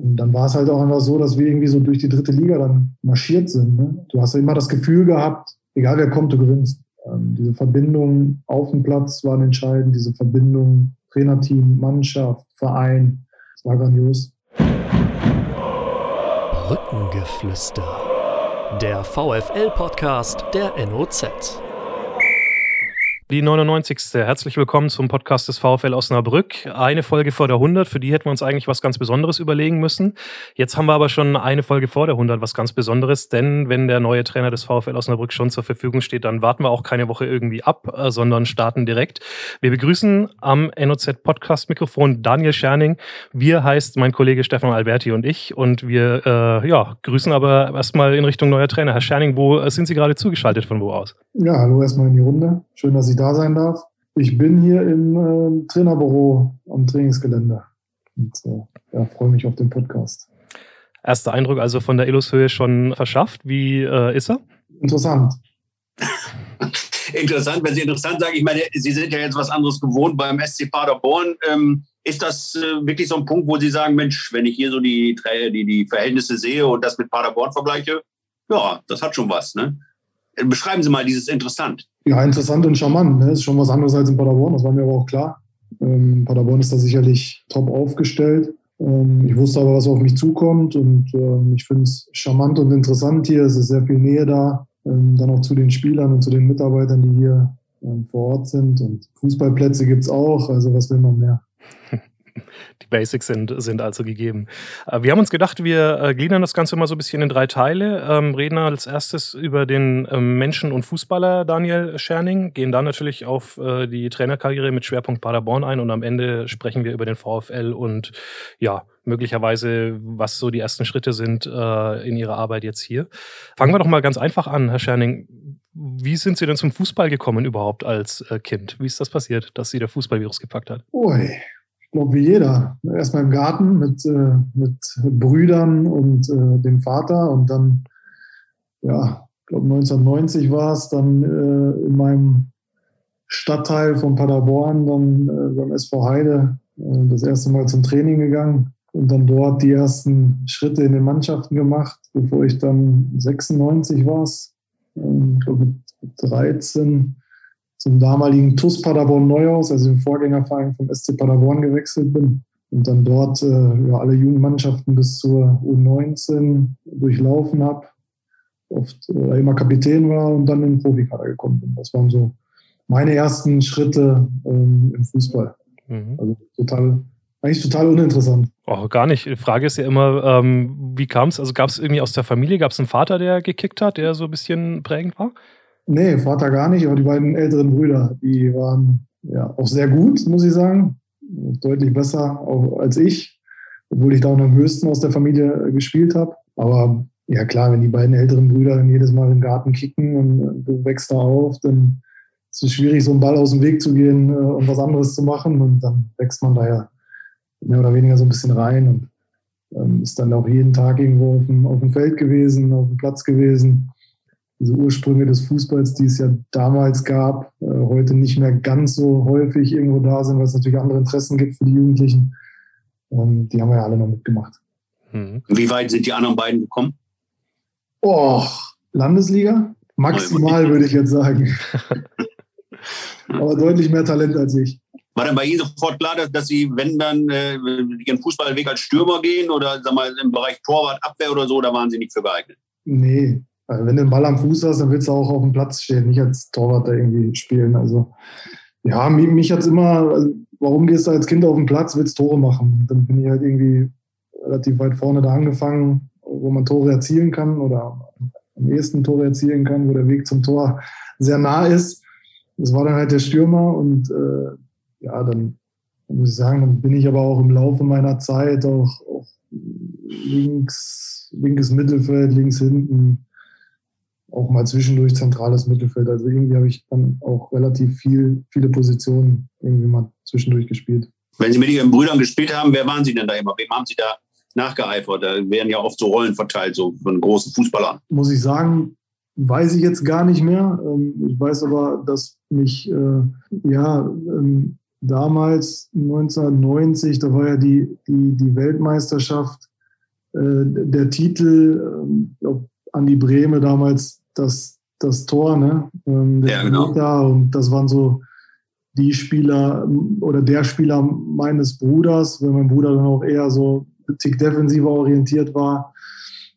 Und dann war es halt auch einfach so, dass wir irgendwie so durch die dritte Liga dann marschiert sind. Ne? Du hast ja immer das Gefühl gehabt, egal wer kommt, du gewinnst. Ähm, diese Verbindung auf dem Platz war entscheidend, diese Verbindung Trainerteam, Mannschaft, Verein. Das war grandios. Brückengeflüster. Der VFL-Podcast der NOZ. Die 99. Herzlich willkommen zum Podcast des VfL Osnabrück. Eine Folge vor der 100, für die hätten wir uns eigentlich was ganz Besonderes überlegen müssen. Jetzt haben wir aber schon eine Folge vor der 100 was ganz Besonderes, denn wenn der neue Trainer des VfL Osnabrück schon zur Verfügung steht, dann warten wir auch keine Woche irgendwie ab, äh, sondern starten direkt. Wir begrüßen am NOZ Podcast Mikrofon Daniel Scherning. Wir heißt mein Kollege Stefan Alberti und ich und wir äh, ja, grüßen aber erstmal in Richtung neuer Trainer. Herr Scherning, wo sind Sie gerade zugeschaltet, von wo aus? Ja, hallo erstmal in die Runde. Schön, dass ich da sein darf. Ich bin hier im äh, Trainerbüro am Trainingsgelände und äh, ja, freue mich auf den Podcast. Erster Eindruck also von der Illushöhe schon verschafft. Wie äh, ist er? Interessant. interessant, wenn Sie interessant sagen, ich meine, Sie sind ja jetzt was anderes gewohnt beim SC Paderborn. Ähm, ist das äh, wirklich so ein Punkt, wo Sie sagen, Mensch, wenn ich hier so die, die, die Verhältnisse sehe und das mit Paderborn vergleiche, ja, das hat schon was, ne? Beschreiben Sie mal dieses interessant. Ja, interessant und charmant. Ne? Ist schon was anderes als in Paderborn, das war mir aber auch klar. Ähm, Paderborn ist da sicherlich top aufgestellt. Ähm, ich wusste aber, was auf mich zukommt und ähm, ich finde es charmant und interessant hier. Es ist sehr viel Nähe da. Ähm, dann auch zu den Spielern und zu den Mitarbeitern, die hier ähm, vor Ort sind. Und Fußballplätze gibt es auch. Also was will man mehr? Die Basics sind, sind also gegeben. Äh, wir haben uns gedacht, wir äh, gliedern das Ganze mal so ein bisschen in drei Teile. Ähm, reden als erstes über den ähm, Menschen und Fußballer Daniel Scherning, gehen dann natürlich auf äh, die Trainerkarriere mit Schwerpunkt Paderborn ein und am Ende sprechen wir über den VfL und ja, möglicherweise, was so die ersten Schritte sind in Ihrer Arbeit jetzt hier. Fangen wir doch mal ganz einfach an, Herr Scherning. Wie sind Sie denn zum Fußball gekommen überhaupt als Kind? Wie ist das passiert, dass Sie der Fußballvirus gepackt hat? Ui, glaube wie jeder. Erstmal im Garten mit, äh, mit Brüdern und äh, dem Vater und dann, ja, ich glaube 1990 war es, dann äh, in meinem Stadtteil von Paderborn, dann äh, beim SV Heide, äh, das erste Mal zum Training gegangen und dann dort die ersten Schritte in den Mannschaften gemacht, bevor ich dann 96 war es, ich glaube mit 13 zum damaligen TUS Paderborn Neuhaus, also dem Vorgängerverein vom SC Paderborn gewechselt bin und dann dort äh, ja, alle Jugendmannschaften bis zur U19 durchlaufen habe, oft äh, immer Kapitän war und dann in den Profikader gekommen bin. Das waren so meine ersten Schritte ähm, im Fußball. Mhm. Also total, eigentlich total uninteressant. Oh, gar nicht. Die Frage ist ja immer, ähm, wie kam es? Also gab es irgendwie aus der Familie, gab es einen Vater, der gekickt hat, der so ein bisschen prägend war? Nee, Vater gar nicht, aber die beiden älteren Brüder, die waren ja auch sehr gut, muss ich sagen. Deutlich besser als ich, obwohl ich da auch am höchsten aus der Familie gespielt habe. Aber ja klar, wenn die beiden älteren Brüder dann jedes Mal im Garten kicken und du wächst da auf, dann ist es schwierig, so einen Ball aus dem Weg zu gehen äh, und was anderes zu machen. Und dann wächst man da ja mehr oder weniger so ein bisschen rein und ähm, ist dann auch jeden Tag irgendwo auf dem, auf dem Feld gewesen, auf dem Platz gewesen diese Ursprünge des Fußballs, die es ja damals gab, äh, heute nicht mehr ganz so häufig irgendwo da sind, weil es natürlich andere Interessen gibt für die Jugendlichen. Und die haben wir ja alle noch mitgemacht. Mhm. Wie weit sind die anderen beiden gekommen? Oh, Landesliga? Maximal, würde ich jetzt sagen. Aber deutlich mehr Talent als ich. War dann bei Ihnen sofort klar, dass, dass Sie, wenn dann, äh, Ihren Fußballweg als Stürmer gehen oder sag mal, im Bereich Torwart, Abwehr oder so, da waren Sie nicht für geeignet? Nee, also wenn du den Ball am Fuß hast, dann willst du auch auf dem Platz stehen, nicht als Torwart da irgendwie spielen. Also ja, mich, mich hat es immer, also, warum gehst du als Kind auf den Platz, willst Tore machen? Dann bin ich halt irgendwie relativ weit vorne da angefangen, wo man Tore erzielen kann oder am ehesten Tore erzielen kann, wo der Weg zum Tor sehr nah ist. Das war dann halt der Stürmer und äh, ja, dann muss ich sagen, dann bin ich aber auch im Laufe meiner Zeit auch, auch links, linkes Mittelfeld, links hinten, auch mal zwischendurch zentrales Mittelfeld. Also irgendwie habe ich dann auch relativ viel, viele Positionen irgendwie mal zwischendurch gespielt. Wenn Sie mit Ihren Brüdern gespielt haben, wer waren Sie denn da immer? Wem haben Sie da nachgeeifert? Da werden ja oft so Rollen verteilt, so von großen Fußballern. Muss ich sagen, weiß ich jetzt gar nicht mehr. Ähm, ich weiß aber, dass mich äh, ja ähm, damals 1990, da war ja die, die, die Weltmeisterschaft der Titel, ähm, glaub, an die Breme damals das, das Tor, ne? Ähm, ja, genau. Und das waren so die Spieler oder der Spieler meines Bruders, wenn mein Bruder dann auch eher so tick defensiver orientiert war.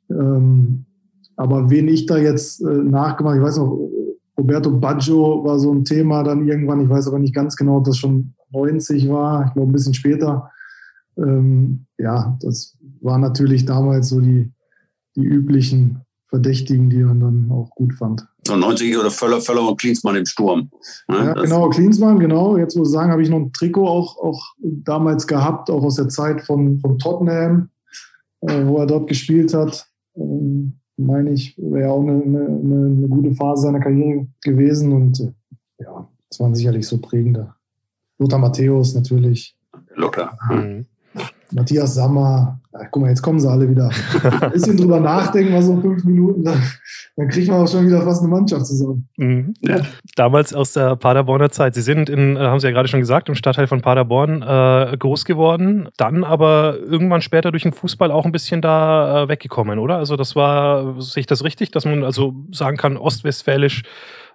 Ähm, aber wen ich da jetzt äh, nachgemacht, ich weiß noch, Roberto Baggio war so ein Thema dann irgendwann, ich weiß aber nicht ganz genau, ob das schon 90 war, ich glaube ein bisschen später. Ähm, ja, das war natürlich damals so die, die üblichen Verdächtigen, die man dann auch gut fand. So 90 oder Völler, Völler und Klinsmann im Sturm. Ne? Ja, genau, Klinsmann, genau. Jetzt muss ich sagen, habe ich noch ein Trikot auch, auch damals gehabt, auch aus der Zeit von, von Tottenham, äh, wo er dort gespielt hat. Ähm, meine ich, wäre auch eine, eine, eine, gute Phase seiner Karriere gewesen und äh, ja, das waren sicherlich so prägende. Lothar Matthäus natürlich. Lothar. Mhm. Matthias Sammer, ja, guck mal, jetzt kommen sie alle wieder. Ein bisschen drüber nachdenken, mal so fünf Minuten, dann, dann kriegt man auch schon wieder fast eine Mannschaft zusammen. Mhm. Ja. Damals aus der Paderborner Zeit. Sie sind, in, äh, haben Sie ja gerade schon gesagt, im Stadtteil von Paderborn äh, groß geworden, dann aber irgendwann später durch den Fußball auch ein bisschen da äh, weggekommen, oder? Also das war, sehe ich das richtig, dass man also sagen kann, ostwestfälisch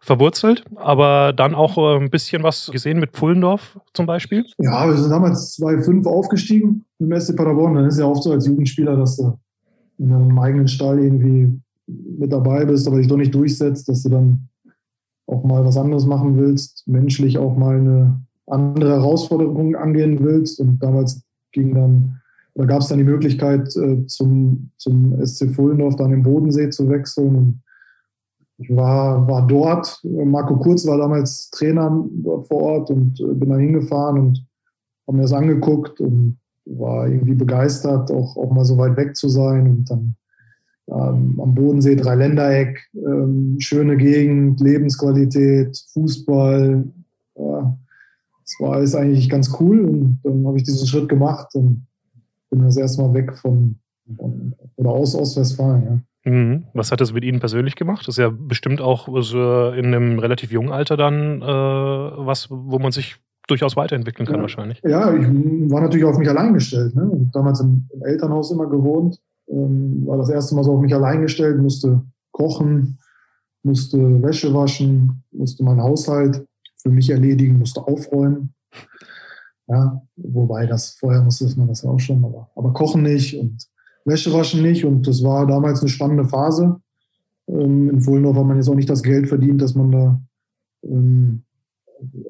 verwurzelt, aber dann auch äh, ein bisschen was gesehen mit Pullendorf zum Beispiel? Ja, wir sind damals 2-5 aufgestiegen im SC Paderborn. Dann ist ja oft so als Jugendspieler, dass du in einem eigenen Stall irgendwie mit dabei bist, aber dich doch nicht durchsetzt, dass du dann auch mal was anderes machen willst, menschlich auch mal eine andere Herausforderung angehen willst. Und damals ging dann, da gab es dann die Möglichkeit, äh, zum, zum SC Fullendorf dann im Bodensee zu wechseln. Und ich war, war dort. Marco Kurz war damals Trainer dort vor Ort und äh, bin da hingefahren und habe mir das angeguckt und war irgendwie begeistert, auch, auch mal so weit weg zu sein. Und dann ähm, am Bodensee, Dreiländereck, ähm, schöne Gegend, Lebensqualität, Fußball. Ja, das war alles eigentlich ganz cool. Und dann habe ich diesen Schritt gemacht und bin das erstmal weg von, von oder aus Ostwestfalen. Ja. Mhm. Was hat das mit Ihnen persönlich gemacht? Das ist ja bestimmt auch so in einem relativ jungen Alter dann äh, was, wo man sich durchaus weiterentwickeln kann ja. wahrscheinlich. Ja, ich war natürlich auf mich allein gestellt. Ne? damals im, im, Elternhaus immer gewohnt, ähm, war das erste Mal so auf mich allein gestellt, musste kochen, musste Wäsche waschen, musste meinen Haushalt für mich erledigen, musste aufräumen. Ja, wobei das vorher musste man das ja auch schon, aber, aber kochen nicht und Wäschewaschen nicht. Und das war damals eine spannende Phase. Ähm, in Fullendorf hat man jetzt auch nicht das Geld verdient, dass man da ähm,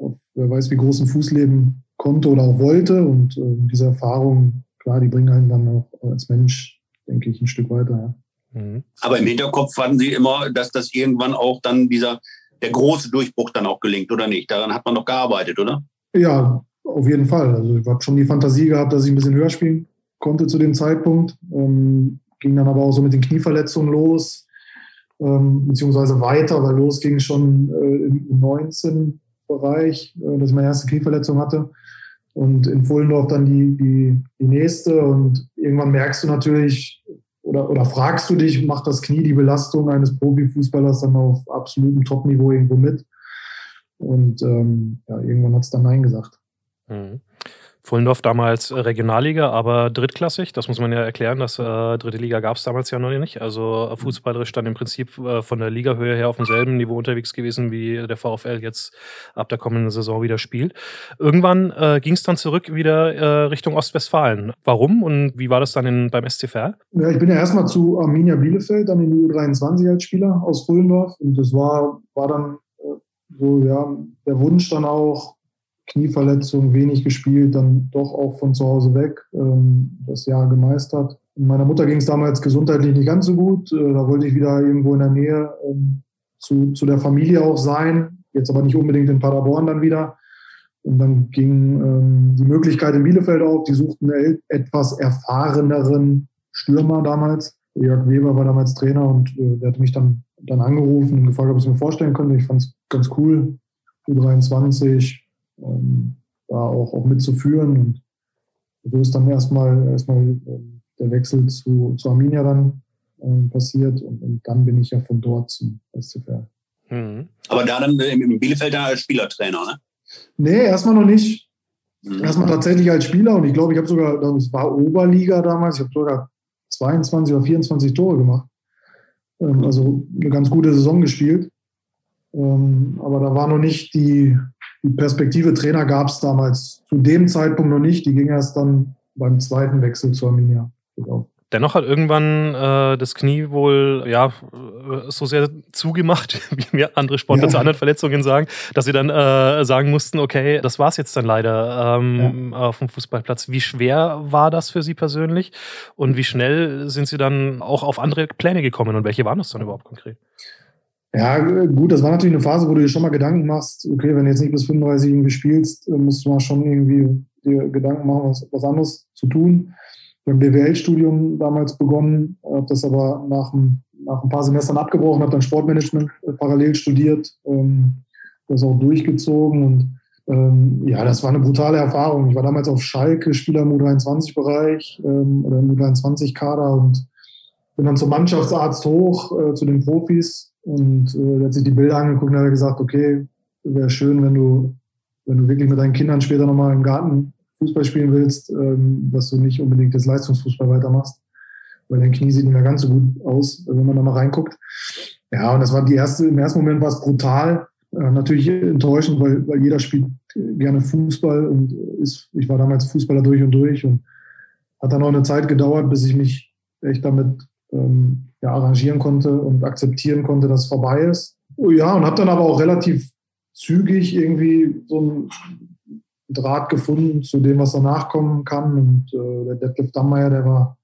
auf wer weiß wie großen Fuß leben konnte oder auch wollte. Und äh, diese Erfahrungen, klar, die bringen einen dann auch als Mensch, denke ich, ein Stück weiter. Ja. Mhm. Aber im Hinterkopf fanden Sie immer, dass das irgendwann auch dann dieser, der große Durchbruch dann auch gelingt, oder nicht? Daran hat man doch gearbeitet, oder? Ja, auf jeden Fall. Also ich habe schon die Fantasie gehabt, dass ich ein bisschen höher spielen konnte zu dem Zeitpunkt. Ähm, ging dann aber auch so mit den Knieverletzungen los, ähm, beziehungsweise weiter, weil los ging schon äh, im 19-Bereich, äh, dass ich meine erste Knieverletzung hatte. Und in Fullendorf dann die, die, die nächste. Und irgendwann merkst du natürlich oder, oder fragst du dich, macht das Knie die Belastung eines Profifußballers dann auf absolutem Topniveau irgendwo mit? Und ähm, ja, irgendwann hat es dann Nein gesagt. Mhm. Fullendorf damals äh, Regionalliga, aber drittklassig. Das muss man ja erklären. Das äh, dritte Liga gab es damals ja noch nicht. Also äh, fußballerisch dann im Prinzip äh, von der Ligahöhe her auf demselben Niveau unterwegs gewesen, wie der VfL jetzt ab der kommenden Saison wieder spielt. Irgendwann äh, ging es dann zurück wieder äh, Richtung Ostwestfalen. Warum und wie war das dann in, beim SCFR? Ja, ich bin ja erstmal zu Arminia Bielefeld, dann in die U23 als Spieler aus Fullendorf. Und das war, war dann so, ja, der Wunsch dann auch, Knieverletzung, wenig gespielt, dann doch auch von zu Hause weg, ähm, das Jahr gemeistert. Meiner Mutter ging es damals gesundheitlich nicht ganz so gut. Äh, da wollte ich wieder irgendwo in der Nähe ähm, zu, zu der Familie auch sein, jetzt aber nicht unbedingt in Paderborn dann wieder. Und dann ging ähm, die Möglichkeit in Bielefeld auf. Die suchten einen etwas erfahreneren Stürmer damals. Jörg Weber war damals Trainer und äh, der hat mich dann, dann angerufen und gefragt, ob ich es mir vorstellen könnte. Ich fand es ganz cool. U23, ähm, da auch, auch mitzuführen. Und so ist dann erstmal, erstmal ähm, der Wechsel zu, zu Arminia dann ähm, passiert und, und, dann bin ich ja von dort zum SCFR. Mhm. Aber da dann im Bielefeld dann als Spielertrainer, ne? Nee, erstmal noch nicht. Mhm. Erstmal tatsächlich als Spieler und ich glaube, ich habe sogar, das war Oberliga damals, ich habe sogar 22 oder 24 Tore gemacht. Ähm, also eine ganz gute Saison gespielt. Ähm, aber da war noch nicht die, die Perspektive Trainer gab es damals zu dem Zeitpunkt noch nicht. Die ging erst dann beim zweiten Wechsel zur Arminia. Dennoch hat irgendwann äh, das Knie wohl ja äh, so sehr zugemacht, wie mir andere Sportler ja. zu anderen Verletzungen sagen, dass sie dann äh, sagen mussten, okay, das war es jetzt dann leider ähm, ja. auf dem Fußballplatz. Wie schwer war das für Sie persönlich und wie schnell sind Sie dann auch auf andere Pläne gekommen und welche waren das dann überhaupt konkret? Ja, gut, das war natürlich eine Phase, wo du dir schon mal Gedanken machst, okay, wenn du jetzt nicht bis 35 irgendwie spielst, musst du mal schon irgendwie dir Gedanken machen, was, was anderes zu tun beim BWL-Studium damals begonnen, habe das aber nach ein, nach ein paar Semestern abgebrochen, habe dann Sportmanagement äh, parallel studiert, ähm, das auch durchgezogen und ähm, ja, das war eine brutale Erfahrung. Ich war damals auf Schalke, Spieler im U23-Bereich ähm, oder im U23-Kader und bin dann zum Mannschaftsarzt hoch, äh, zu den Profis und äh, hat sich die Bilder angeguckt und hat gesagt, okay, wäre schön, wenn du, wenn du wirklich mit deinen Kindern später nochmal im Garten Fußball spielen willst, ähm, dass du nicht unbedingt das Leistungsfußball weitermachst, weil dein Knie sieht nicht mehr ganz so gut aus, wenn man da mal reinguckt. Ja, und das war die erste, im ersten Moment war es brutal, äh, natürlich enttäuschend, weil, weil jeder spielt gerne Fußball und ist, ich war damals Fußballer durch und durch und hat dann auch eine Zeit gedauert, bis ich mich echt damit ähm, ja, arrangieren konnte und akzeptieren konnte, dass es vorbei ist. Ja, und habe dann aber auch relativ zügig irgendwie so ein Draht gefunden zu dem, was danach kommen kann. Und äh, der Detlef Dammeier, der war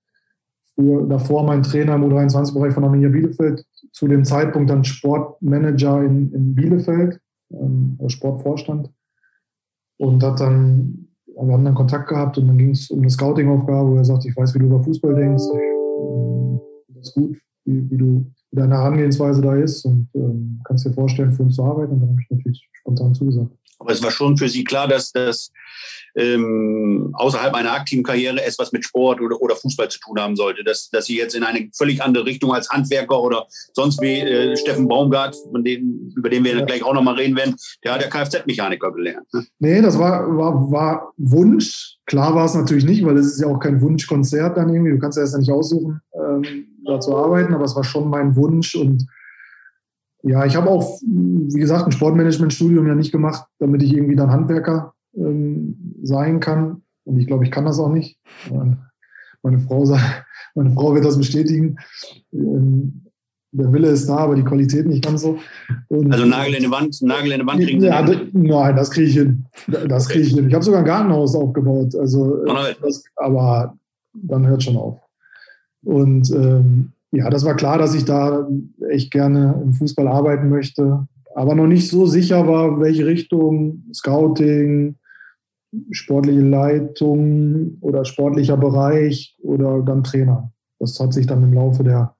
früher, davor mein Trainer im U23-Bereich von Arminia Bielefeld, zu dem Zeitpunkt dann Sportmanager in, in Bielefeld, ähm, Sportvorstand. Und hat dann, wir haben dann Kontakt gehabt und dann ging es um eine Scouting-Aufgabe, wo er sagt, ich weiß, wie du über Fußball denkst. Ich, ist gut, wie, wie du deine Herangehensweise da ist und ähm, kannst dir vorstellen, für uns zu arbeiten. Und dann habe ich natürlich spontan zugesagt. Aber es war schon für Sie klar, dass das ähm, außerhalb einer aktiven Karriere etwas mit Sport oder, oder Fußball zu tun haben sollte. Dass, dass Sie jetzt in eine völlig andere Richtung als Handwerker oder sonst wie äh, Steffen Baumgart, dem, über den wir ja. gleich auch nochmal reden werden, der hat ja Kfz-Mechaniker gelernt. Ne? Nee, das war, war, war Wunsch. Klar war es natürlich nicht, weil es ist ja auch kein Wunschkonzert dann irgendwie. Du kannst ja erst nicht aussuchen, ähm, da zu arbeiten, aber es war schon mein Wunsch und ja, ich habe auch, wie gesagt, ein Sportmanagement-Studium ja nicht gemacht, damit ich irgendwie dann Handwerker ähm, sein kann. Und ich glaube, ich kann das auch nicht. Meine Frau, meine Frau wird das bestätigen. Ähm, der Wille ist da, aber die Qualität nicht ganz so. Und also Nagel in die Wand, Nagel in die Wand kriegen Sie ja, nicht. Nein, das kriege ich hin. Das kriege ich hin. Ich habe sogar ein Gartenhaus aufgebaut. Also, das, aber dann hört schon auf. Und ähm, ja, das war klar, dass ich da echt gerne im Fußball arbeiten möchte, aber noch nicht so sicher war, welche Richtung Scouting, sportliche Leitung oder sportlicher Bereich oder dann Trainer. Das hat sich dann im Laufe der,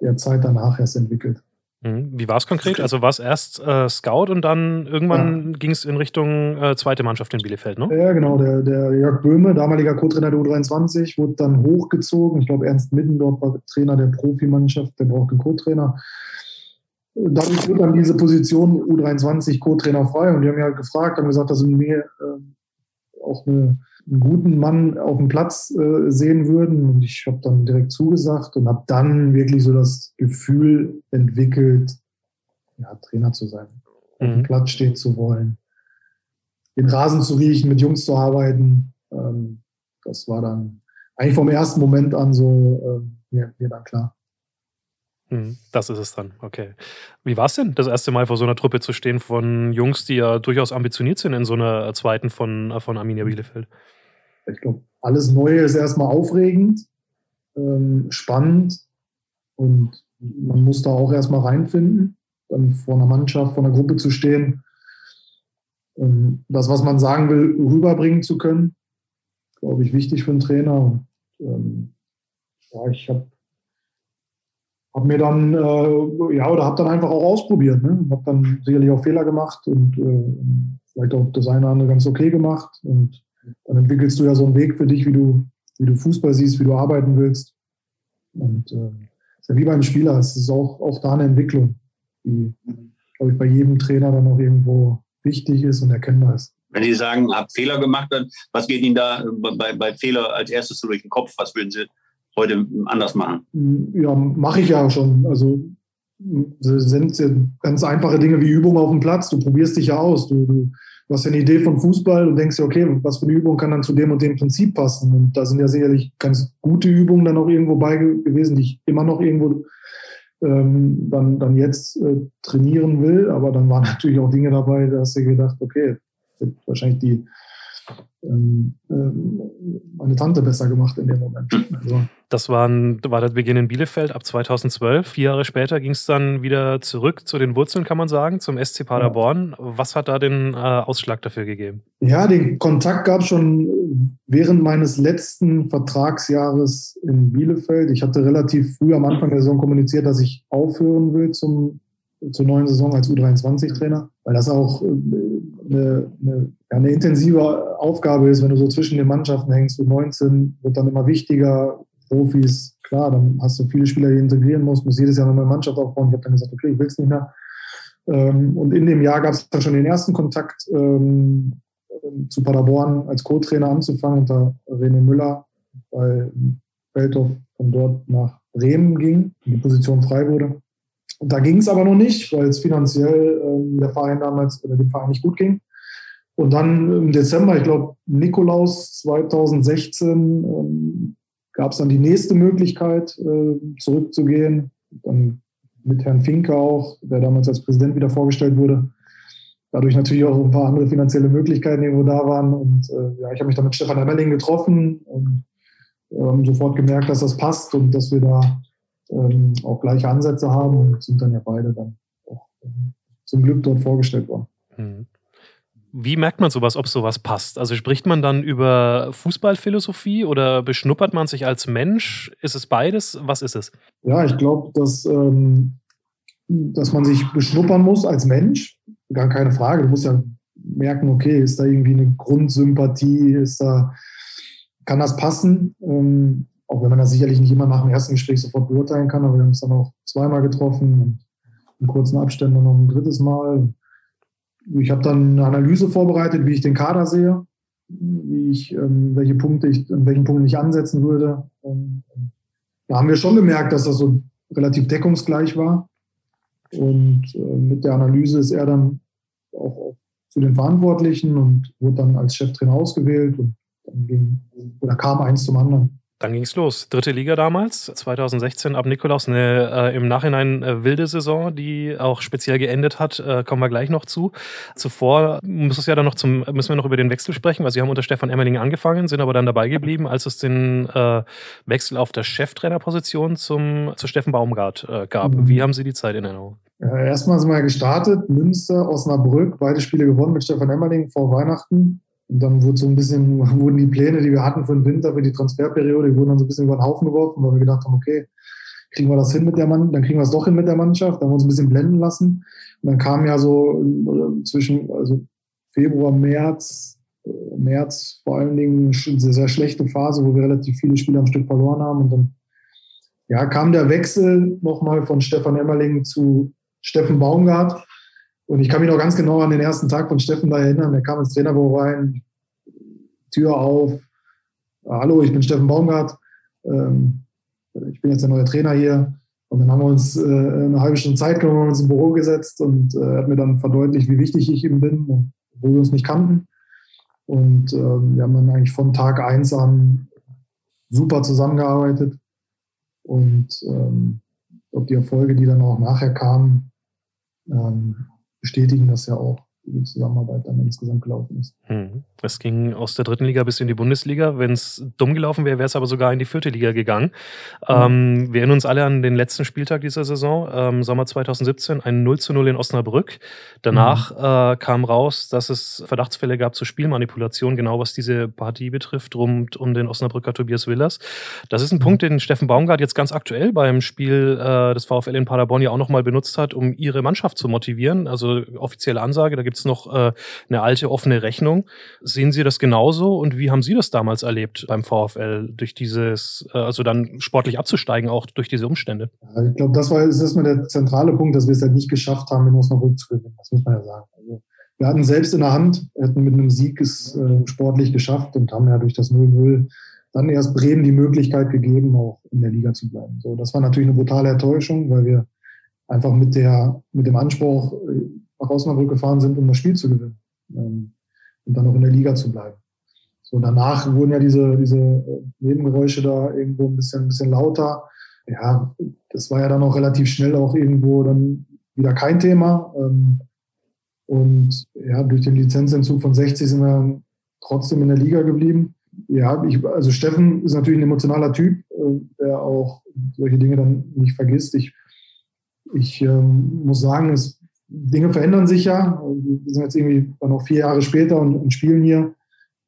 der Zeit danach erst entwickelt. Mhm. Wie war es konkret? Also war es erst äh, Scout und dann irgendwann ja. ging es in Richtung äh, zweite Mannschaft in Bielefeld, ne? Ja, genau. Der, der Jörg Böhme, damaliger Co-Trainer der U23, wurde dann hochgezogen. Ich glaube, Ernst Middendorf war Trainer der Profimannschaft, der braucht einen Co-Trainer. Dadurch wird dann diese Position U23 Co-Trainer frei und die haben ja gefragt, haben gesagt, dass sie mir äh, auch eine einen guten Mann auf dem Platz äh, sehen würden. Und ich habe dann direkt zugesagt und habe dann wirklich so das Gefühl entwickelt, ja, Trainer zu sein, mhm. auf dem mhm. Platz stehen zu wollen, den Rasen zu riechen, mit Jungs zu arbeiten. Ähm, das war dann eigentlich vom ersten Moment an so äh, mir, mir dann klar. Mhm. Das ist es dann, okay. Wie war es denn, das erste Mal vor so einer Truppe zu stehen von Jungs, die ja durchaus ambitioniert sind in so einer zweiten von, von Arminia Bielefeld? Ich glaube, alles Neue ist erstmal aufregend, ähm, spannend und man muss da auch erstmal reinfinden, dann vor einer Mannschaft, vor einer Gruppe zu stehen, ähm, das, was man sagen will, rüberbringen zu können, glaube ich, wichtig für einen Trainer. Und, ähm, ja, ich habe hab mir dann, äh, ja, oder habe dann einfach auch ausprobiert. Ne? Habe dann sicherlich auch Fehler gemacht und äh, vielleicht auch das eine oder andere ganz okay gemacht. Und dann entwickelst du ja so einen Weg für dich, wie du, wie du Fußball siehst, wie du arbeiten willst. Und äh, ist ja wie beim Spieler, es ist auch, auch da eine Entwicklung, die, glaube ich, bei jedem Trainer dann auch irgendwo wichtig ist und erkennbar ist. Wenn Sie sagen, habt Fehler gemacht, dann was geht Ihnen da bei, bei Fehler als erstes so durch den Kopf? Was würden Sie heute anders machen? Ja, mache ich ja schon. Also sind ganz einfache Dinge wie Übungen auf dem Platz. Du probierst dich ja aus. Du, du, hast ja eine Idee von Fußball und denkst dir, okay, was für eine Übung kann dann zu dem und dem Prinzip passen? Und da sind ja sicherlich ganz gute Übungen dann auch irgendwo bei gewesen, die ich immer noch irgendwo ähm, dann, dann jetzt äh, trainieren will. Aber dann waren natürlich auch Dinge dabei, da hast du gedacht, okay, wahrscheinlich die ähm, ähm, meine Tante besser gemacht in dem Moment. Also, das waren, war der Beginn in Bielefeld ab 2012. Vier Jahre später ging es dann wieder zurück zu den Wurzeln, kann man sagen, zum SC Paderborn. Ja. Was hat da den äh, Ausschlag dafür gegeben? Ja, den Kontakt gab es schon während meines letzten Vertragsjahres in Bielefeld. Ich hatte relativ früh am Anfang der Saison kommuniziert, dass ich aufhören will zum zur neuen Saison als U23-Trainer, weil das auch äh, eine, eine, eine, intensive Aufgabe ist, wenn du so zwischen den Mannschaften hängst. U19 wird dann immer wichtiger, Profis, klar, dann hast du viele Spieler, die integrieren musst, musst jedes Jahr eine neue Mannschaft aufbauen. Ich habe dann gesagt, okay, ich will es nicht mehr. Ähm, und in dem Jahr gab es dann schon den ersten Kontakt ähm, zu Paderborn als Co-Trainer anzufangen unter René Müller, weil Feldhoff von dort nach Bremen ging, die Position frei wurde. Und da ging es aber noch nicht, weil es finanziell ähm, der Verein damals oder dem Verein nicht gut ging. Und dann im Dezember, ich glaube, Nikolaus 2016, ähm, gab es dann die nächste Möglichkeit, äh, zurückzugehen. Dann mit Herrn Finke auch, der damals als Präsident wieder vorgestellt wurde. Dadurch natürlich auch ein paar andere finanzielle Möglichkeiten irgendwo da waren. Und äh, ja, ich habe mich dann mit Stefan Emmerling getroffen und äh, sofort gemerkt, dass das passt und dass wir da ähm, auch gleiche Ansätze haben und sind dann ja beide dann auch ähm, zum Glück dort vorgestellt worden. Mhm. Wie merkt man sowas, ob sowas passt? Also spricht man dann über Fußballphilosophie oder beschnuppert man sich als Mensch? Ist es beides? Was ist es? Ja, ich glaube, dass, ähm, dass man sich beschnuppern muss als Mensch. Gar keine Frage. Du musst ja merken, okay, ist da irgendwie eine Grundsympathie? Ist da, kann das passen? Ähm, auch wenn man das sicherlich nicht immer nach dem ersten Gespräch sofort beurteilen kann, aber wir haben uns dann auch zweimal getroffen und in kurzen Abständen noch ein drittes Mal. Ich habe dann eine Analyse vorbereitet, wie ich den Kader sehe, wie ich, ähm, welche Punkte ich, an welchen Punkten ich ansetzen würde. Und da haben wir schon gemerkt, dass das so relativ deckungsgleich war. Und äh, mit der Analyse ist er dann auch, auch zu den Verantwortlichen und wurde dann als Cheftrainer ausgewählt und dann ging oder kam eins zum anderen. Dann ging es los. Dritte Liga damals, 2016 ab Nikolaus, eine äh, im Nachhinein äh, wilde Saison, die auch speziell geendet hat, äh, kommen wir gleich noch zu. Zuvor muss es ja dann noch zum, müssen wir noch über den Wechsel sprechen, weil Sie haben unter Stefan Emmerling angefangen, sind aber dann dabei geblieben, als es den äh, Wechsel auf der Cheftrainerposition zum, zu Steffen Baumgart äh, gab. Mhm. Wie haben Sie die Zeit in Erinnerung? Ja, erstmal sind wir gestartet, Münster, Osnabrück, beide Spiele gewonnen mit Stefan Emmerling vor Weihnachten. Und dann wurde so ein bisschen, wurden die Pläne, die wir hatten für den Winter, für die Transferperiode, die wurden dann so ein bisschen über den Haufen geworfen, weil wir gedacht haben, okay, kriegen wir das hin mit der Mannschaft, dann kriegen wir es doch hin mit der Mannschaft, dann haben wir uns ein bisschen blenden lassen. Und dann kam ja so äh, zwischen, also Februar, März, äh, März vor allen Dingen eine sehr, sehr schlechte Phase, wo wir relativ viele Spiele am Stück verloren haben. Und dann ja, kam der Wechsel nochmal von Stefan Emmerling zu Steffen Baumgart. Und ich kann mich noch ganz genau an den ersten Tag von Steffen da erinnern. Er kam ins Trainerbüro rein, Tür auf. Hallo, ich bin Steffen Baumgart. Ähm, ich bin jetzt der neue Trainer hier. Und dann haben wir uns äh, eine halbe Stunde Zeit genommen, uns im Büro gesetzt und er hat mir dann verdeutlicht, wie wichtig ich ihm bin, wo wir uns nicht kannten. Und ähm, wir haben dann eigentlich von Tag eins an super zusammengearbeitet. Und ähm, glaube, die Erfolge, die dann auch nachher kamen, bestätigen das ja auch die Zusammenarbeit dann insgesamt gelaufen ist. Hm. Es ging aus der dritten Liga bis in die Bundesliga. Wenn es dumm gelaufen wäre, wäre es aber sogar in die vierte Liga gegangen. Mhm. Ähm, wir erinnern uns alle an den letzten Spieltag dieser Saison, ähm, Sommer 2017, ein 0 zu 0 in Osnabrück. Danach mhm. äh, kam raus, dass es Verdachtsfälle gab zur Spielmanipulation, genau was diese Partie betrifft, rund um den Osnabrücker Tobias Willers. Das ist ein mhm. Punkt, den Steffen Baumgart jetzt ganz aktuell beim Spiel äh, des VfL in Paderborn ja auch nochmal benutzt hat, um ihre Mannschaft zu motivieren. Also offizielle Ansage, da gibt es noch äh, eine alte offene Rechnung. Sehen Sie das genauso und wie haben Sie das damals erlebt beim VfL, durch dieses, äh, also dann sportlich abzusteigen, auch durch diese Umstände? Ich glaube, das war ist mal der zentrale Punkt, dass wir es halt nicht geschafft haben, in Osnabrück zu gewinnen. Das muss man ja sagen. Also, wir hatten selbst in der Hand, hätten mit einem Sieg es äh, sportlich geschafft und haben ja durch das 0-0 dann erst Bremen die Möglichkeit gegeben, auch in der Liga zu bleiben. So, das war natürlich eine brutale Enttäuschung, weil wir einfach mit der, mit dem Anspruch äh, nach Osnabrück gefahren sind, um das Spiel zu gewinnen ähm, und dann auch in der Liga zu bleiben. So, danach wurden ja diese, diese äh, Nebengeräusche da irgendwo ein bisschen, ein bisschen lauter. Ja, das war ja dann auch relativ schnell auch irgendwo dann wieder kein Thema. Ähm, und ja, durch den Lizenzentzug von 60 sind wir trotzdem in der Liga geblieben. Ja, ich, also Steffen ist natürlich ein emotionaler Typ, äh, der auch solche Dinge dann nicht vergisst. Ich, ich ähm, muss sagen, es, Dinge verändern sich ja. Wir sind jetzt irgendwie dann noch vier Jahre später und, und spielen hier.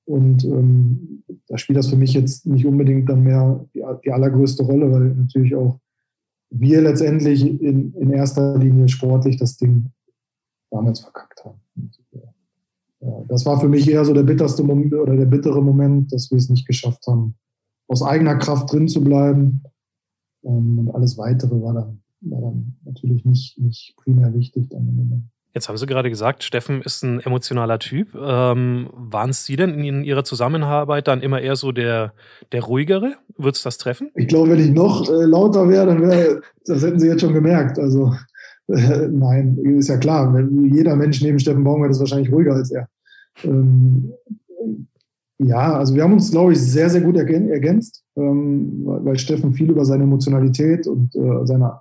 Und ähm, da spielt das für mich jetzt nicht unbedingt dann mehr die, die allergrößte Rolle, weil natürlich auch wir letztendlich in, in erster Linie sportlich das Ding damals verkackt haben. Ja, das war für mich eher so der bitterste Moment oder der bittere Moment, dass wir es nicht geschafft haben, aus eigener Kraft drin zu bleiben. Ähm, und alles weitere war dann, war dann natürlich nicht, nicht primär wichtig dann im Moment. Jetzt haben Sie gerade gesagt, Steffen ist ein emotionaler Typ. Ähm, waren Sie denn in Ihrer Zusammenarbeit dann immer eher so der, der ruhigere? Wird es das treffen? Ich glaube, wenn ich noch äh, lauter wäre, dann wäre, das hätten Sie jetzt schon gemerkt. Also äh, nein, ist ja klar. Jeder Mensch neben Steffen Baumgart ist wahrscheinlich ruhiger als er. Ähm, ja, also wir haben uns, glaube ich, sehr, sehr gut ergänzt, ähm, weil Steffen viel über seine Emotionalität und äh, seine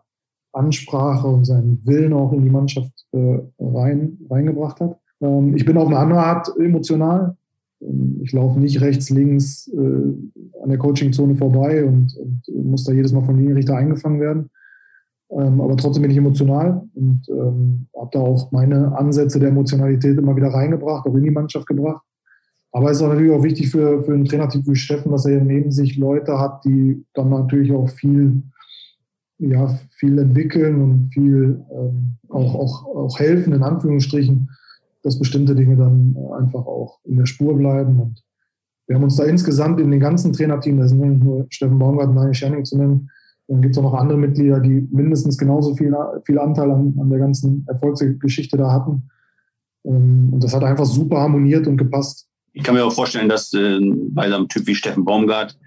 Ansprache und seinen Willen auch in die Mannschaft äh, rein, reingebracht hat. Ähm, ich bin auf eine andere Art emotional. Ähm, ich laufe nicht rechts, links äh, an der Coachingzone vorbei und, und, muss da jedes Mal vom Linienrichter eingefangen werden. Ähm, aber trotzdem bin ich emotional und ähm, habe da auch meine Ansätze der Emotionalität immer wieder reingebracht, auch in die Mannschaft gebracht. Aber es ist auch natürlich auch wichtig für, für einen Trainertyp wie Steffen, dass er neben sich Leute hat, die dann natürlich auch viel ja, viel entwickeln und viel ähm, auch, auch, auch helfen, in Anführungsstrichen, dass bestimmte Dinge dann einfach auch in der Spur bleiben. Und wir haben uns da insgesamt in den ganzen Trainerteam, da sind nicht nur Steffen Baumgart und Daniel Scherning zu nennen, dann gibt es auch noch andere Mitglieder, die mindestens genauso viel, viel Anteil an, an der ganzen Erfolgsgeschichte da hatten. Ähm, und das hat einfach super harmoniert und gepasst. Ich kann mir auch vorstellen, dass äh, bei einem Typ wie Steffen Baumgart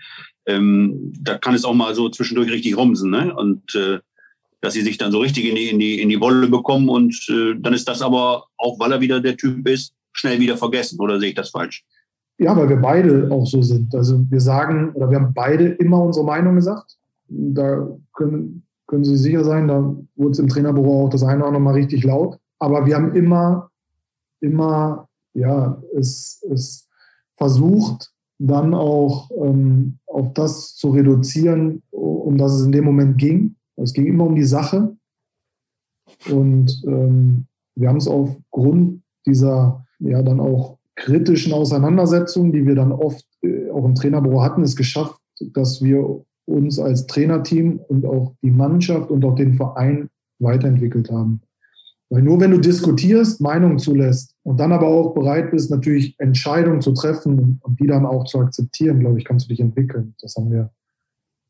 ähm, da kann es auch mal so zwischendurch richtig rumsen. Ne? Und äh, dass sie sich dann so richtig in die, in die, in die Wolle bekommen und äh, dann ist das aber, auch weil er wieder der Typ ist, schnell wieder vergessen. Oder sehe ich das falsch? Ja, weil wir beide auch so sind. Also wir sagen, oder wir haben beide immer unsere Meinung gesagt. Da können, können Sie sicher sein, da wurde es im Trainerbüro auch das eine oder andere mal richtig laut. Aber wir haben immer, immer, ja, es, es versucht, dann auch ähm, auf das zu reduzieren, um das es in dem Moment ging. Es ging immer um die Sache. Und ähm, wir haben es aufgrund dieser ja dann auch kritischen Auseinandersetzungen, die wir dann oft äh, auch im Trainerbüro hatten, es geschafft, dass wir uns als Trainerteam und auch die Mannschaft und auch den Verein weiterentwickelt haben. Weil nur wenn du diskutierst, Meinungen zulässt und dann aber auch bereit bist, natürlich Entscheidungen zu treffen und die dann auch zu akzeptieren, glaube ich, kannst du dich entwickeln. Das haben wir,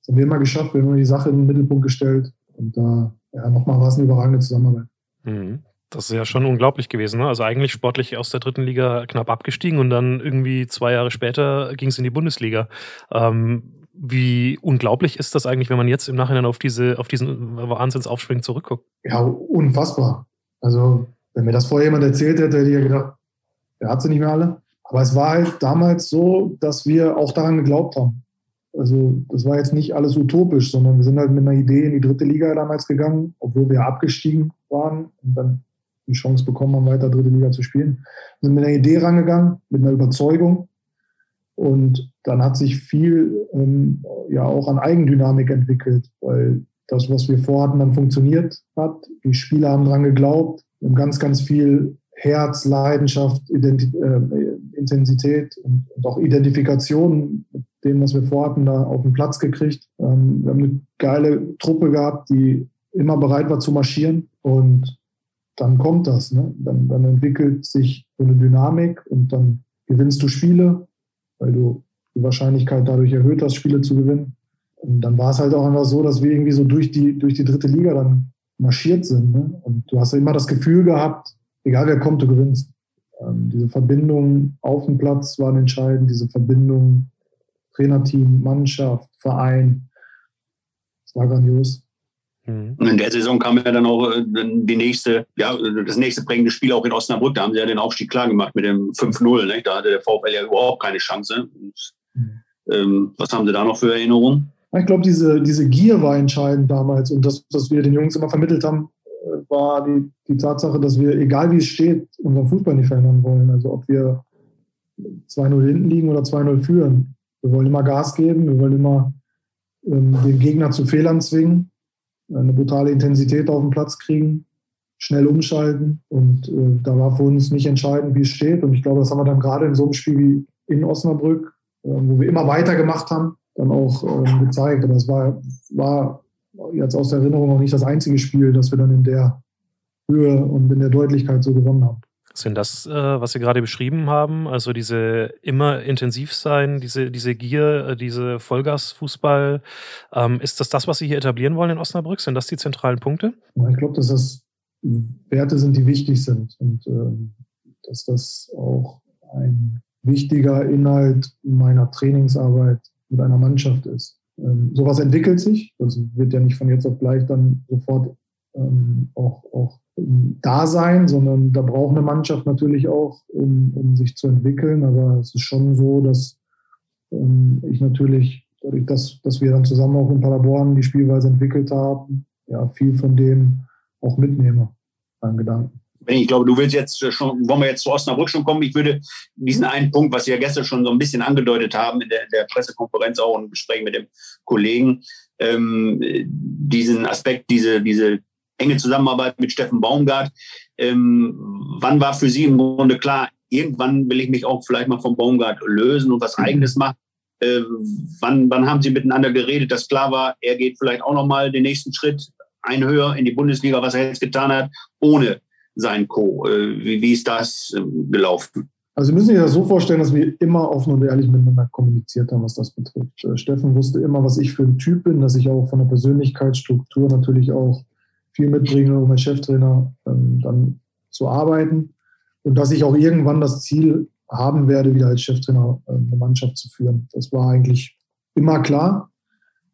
das haben wir immer geschafft. Wir haben immer die Sache in den Mittelpunkt gestellt und da, ja, nochmal war es eine überragende Zusammenarbeit. Mhm. Das ist ja schon unglaublich gewesen. Ne? Also eigentlich sportlich aus der dritten Liga knapp abgestiegen und dann irgendwie zwei Jahre später ging es in die Bundesliga. Ähm, wie unglaublich ist das eigentlich, wenn man jetzt im Nachhinein auf, diese, auf diesen Wahnsinnsaufschwung zurückguckt? Ja, unfassbar. Also, wenn mir das vorher jemand erzählt hätte, hätte ich ja gedacht, der hat sie nicht mehr alle. Aber es war halt damals so, dass wir auch daran geglaubt haben. Also, das war jetzt nicht alles utopisch, sondern wir sind halt mit einer Idee in die dritte Liga damals gegangen, obwohl wir abgestiegen waren und dann die Chance bekommen haben, weiter dritte Liga zu spielen. Wir sind mit einer Idee rangegangen, mit einer Überzeugung. Und dann hat sich viel ähm, ja auch an Eigendynamik entwickelt, weil das, was wir vorhatten, dann funktioniert hat. Die Spieler haben daran geglaubt. Haben ganz, ganz viel Herz, Leidenschaft, Identi äh, Intensität und, und, auch Identifikation mit dem, was wir vorhatten, da auf den Platz gekriegt. Ähm, wir haben eine geile Truppe gehabt, die immer bereit war zu marschieren. Und dann kommt das. Ne? Dann, dann entwickelt sich so eine Dynamik und dann gewinnst du Spiele, weil du die Wahrscheinlichkeit dadurch erhöht hast, Spiele zu gewinnen. Und dann war es halt auch einfach so, dass wir irgendwie so durch die, durch die dritte Liga dann marschiert sind. Ne? Und du hast ja immer das Gefühl gehabt, egal wer kommt, du gewinnst. Ähm, diese Verbindung auf dem Platz waren entscheidend, diese Verbindung Trainerteam, Mannschaft, Verein. Das war grandios. Mhm. Und in der Saison kam ja dann auch äh, die nächste, ja, das nächste prägende Spiel auch in Osnabrück. Da haben sie ja den Aufstieg klar gemacht mit dem 5-0. Ne? Da hatte der VfL ja überhaupt keine Chance. Und, mhm. ähm, was haben sie da noch für Erinnerungen? Ich glaube, diese, diese Gier war entscheidend damals. Und das, was wir den Jungs immer vermittelt haben, äh, war die, die Tatsache, dass wir, egal wie es steht, unseren Fußball nicht verändern wollen. Also ob wir 2-0 hinten liegen oder 2-0 führen. Wir wollen immer Gas geben, wir wollen immer ähm, den Gegner zu Fehlern zwingen eine brutale Intensität auf den Platz kriegen, schnell umschalten. Und äh, da war für uns nicht entscheidend, wie es steht. Und ich glaube, das haben wir dann gerade in so einem Spiel wie in Osnabrück, äh, wo wir immer weitergemacht haben, dann auch äh, gezeigt. Aber es war, war jetzt aus der Erinnerung auch nicht das einzige Spiel, das wir dann in der Höhe und in der Deutlichkeit so gewonnen haben. Sind das, äh, was Sie gerade beschrieben haben, also diese immer intensiv sein, diese, diese Gier, äh, diese Vollgasfußball, ähm, ist das das, was Sie hier etablieren wollen in Osnabrück? Sind das die zentralen Punkte? Ich glaube, dass das Werte sind, die wichtig sind und ähm, dass das auch ein wichtiger Inhalt meiner Trainingsarbeit mit einer Mannschaft ist. Ähm, sowas entwickelt sich, das wird ja nicht von jetzt auf gleich dann sofort ähm, auch, auch da sein, sondern da braucht eine Mannschaft natürlich auch, um, um sich zu entwickeln. Aber es ist schon so, dass ähm, ich natürlich, dadurch, dass, dass wir dann zusammen auch in Paderborn die Spielweise entwickelt haben, ja, viel von dem auch mitnehme an Gedanken. Ich glaube, du willst jetzt schon, wollen wir jetzt zu Osnabrück schon kommen? Ich würde diesen einen Punkt, was wir ja gestern schon so ein bisschen angedeutet haben in der, der Pressekonferenz, auch im Gespräch mit dem Kollegen, ähm, diesen Aspekt, diese, diese enge Zusammenarbeit mit Steffen Baumgart. Ähm, wann war für Sie im Grunde klar, irgendwann will ich mich auch vielleicht mal vom Baumgart lösen und was mhm. Eigenes machen? Äh, wann, wann haben Sie miteinander geredet, dass klar war, er geht vielleicht auch nochmal den nächsten Schritt ein höher in die Bundesliga, was er jetzt getan hat, ohne sein Co. Äh, wie, wie ist das äh, gelaufen? Also Sie müssen sich das so vorstellen, dass wir immer offen und ehrlich miteinander kommuniziert haben, was das betrifft. Äh, Steffen wusste immer, was ich für ein Typ bin, dass ich auch von der Persönlichkeitsstruktur natürlich auch viel mitbringe, um als Cheftrainer ähm, dann zu arbeiten. Und dass ich auch irgendwann das Ziel haben werde, wieder als Cheftrainer äh, eine Mannschaft zu führen. Das war eigentlich immer klar.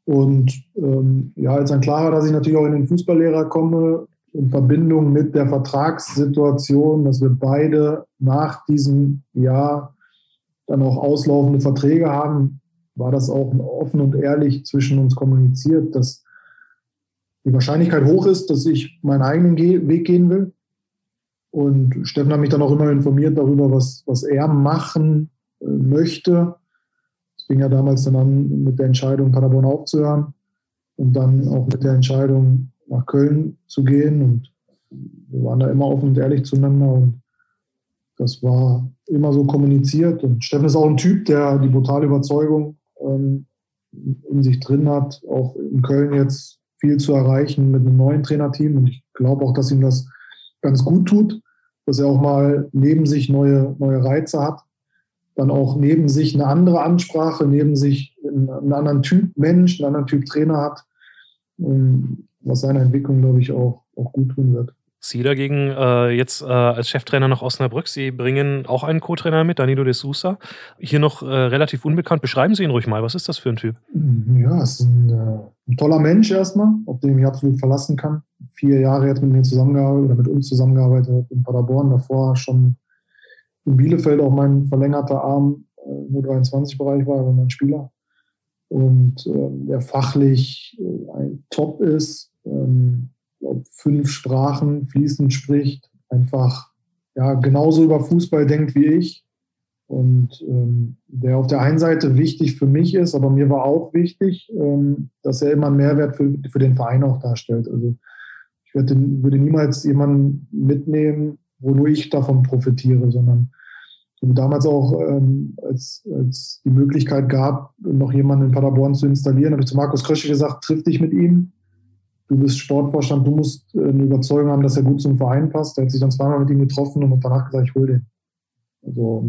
Und ähm, ja, als dann klar war, dass ich natürlich auch in den Fußballlehrer komme, in Verbindung mit der Vertragssituation, dass wir beide nach diesem Jahr dann auch auslaufende Verträge haben, war das auch offen und ehrlich zwischen uns kommuniziert, dass die Wahrscheinlichkeit hoch ist, dass ich meinen eigenen Weg gehen will. Und Steffen hat mich dann auch immer informiert darüber, was, was er machen äh, möchte. Es fing ja damals dann an mit der Entscheidung, Paderborn aufzuhören und dann auch mit der Entscheidung, nach Köln zu gehen. Und wir waren da immer offen und ehrlich zueinander und das war immer so kommuniziert. Und Steffen ist auch ein Typ, der die brutale Überzeugung ähm, in sich drin hat, auch in Köln jetzt viel zu erreichen mit einem neuen Trainerteam. Und ich glaube auch, dass ihm das ganz gut tut, dass er auch mal neben sich neue, neue Reize hat, dann auch neben sich eine andere Ansprache, neben sich einen anderen Typ Mensch, einen anderen Typ Trainer hat, was seiner Entwicklung, glaube ich, auch, auch gut tun wird. Sie dagegen äh, jetzt äh, als Cheftrainer nach Osnabrück, Sie bringen auch einen Co-Trainer mit, Danilo de Sousa. Hier noch äh, relativ unbekannt. Beschreiben Sie ihn ruhig mal. Was ist das für ein Typ? Ja, es ist ein, äh, ein, toller Mensch erstmal, auf den ich mich absolut verlassen kann. Vier Jahre jetzt mit mir zusammengearbeitet oder mit uns zusammengearbeitet in Paderborn. Davor schon in Bielefeld auch mein verlängerter Arm im äh, U23-Bereich war, also mein Spieler. Und äh, der fachlich ein Top ist. Ähm, fünf Sprachen fließend spricht, einfach ja, genauso über Fußball denkt wie ich. Und ähm, der auf der einen Seite wichtig für mich ist, aber mir war auch wichtig, ähm, dass er immer einen Mehrwert für, für den Verein auch darstellt. Also ich würde, würde niemals jemanden mitnehmen, wo nur ich davon profitiere, sondern damals auch, ähm, als, als die Möglichkeit gab, noch jemanden in Paderborn zu installieren, habe ich zu Markus Krösche gesagt, triff dich mit ihm, du bist Sportvorstand, du musst äh, eine Überzeugung haben, dass er gut zum Verein passt. Er hat sich dann zweimal mit ihm getroffen und danach gesagt, ich hole den. Also,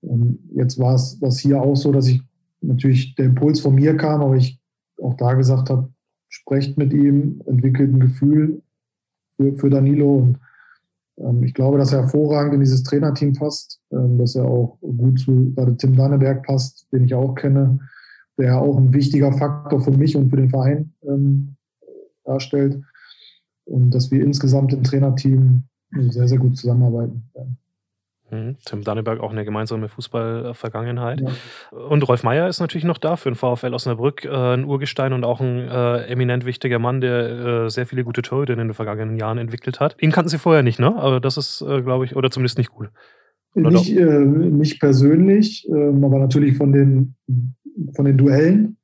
und jetzt war es das hier auch so, dass ich natürlich der Impuls von mir kam, aber ich auch da gesagt habe, sprecht mit ihm, entwickelt ein Gefühl für, für Danilo und Ähm, ich glaube, dass er hervorragend in dieses Trainerteam passt, ähm, dass er auch gut zu gerade Tim Danneberg passt, den ich auch kenne, der auch ein wichtiger Faktor für mich und für den Verein ähm, darstellt. Und dass wir insgesamt im Trainerteam sehr, sehr gut zusammenarbeiten werden. Mhm. Tim Danneberg auch eine gemeinsame Fußballvergangenheit. Ja. Und Rolf Meier ist natürlich noch da für den VfL Osnabrück, äh, ein Urgestein und auch ein äh, eminent wichtiger Mann, der äh, sehr viele gute Torhüter in den vergangenen Jahren entwickelt hat. Ihn kannten Sie vorher nicht, ne? Aber das ist, äh, glaube ich, oder zumindest nicht gut. Nicht, äh, nicht persönlich, ähm, aber natürlich von den, von den Duellen,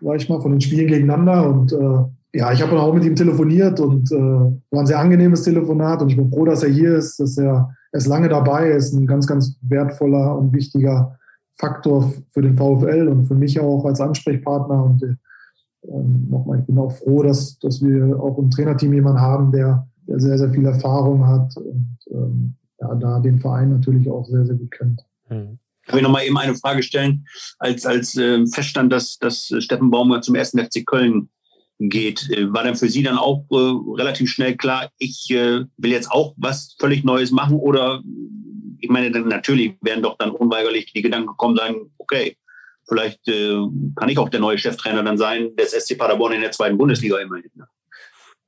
sag ich mal, von den Spielen gegeneinander und äh, ja, ich habe auch mit ihm telefoniert und äh, war ein sehr angenehmes Telefonat und ich bin froh, dass er hier ist, dass er, er ist lange dabei, er ist ein ganz, ganz wertvoller und wichtiger Faktor für den VfL und für mich auch als Ansprechpartner und äh, nochmal, ich bin auch froh, dass, dass wir auch im Trainerteam jemanden haben, der, der sehr, sehr viel Erfahrung hat und ähm, ja, da den Verein natürlich auch sehr, sehr gut kennt. Hm. Kann ich noch mal eben eine Frage stellen? Als, als äh, feststand, dass, dass Steffen Baumgart zum ersten FC Köln geht, äh, war dann für Sie dann auch äh, relativ schnell klar, ich äh, will jetzt auch was völlig Neues machen oder ich meine, natürlich werden doch dann unweigerlich die Gedanken gekommen sein, okay, vielleicht äh, kann ich auch der neue Cheftrainer dann sein des SC Paderborn in der zweiten Bundesliga immerhin. Ne?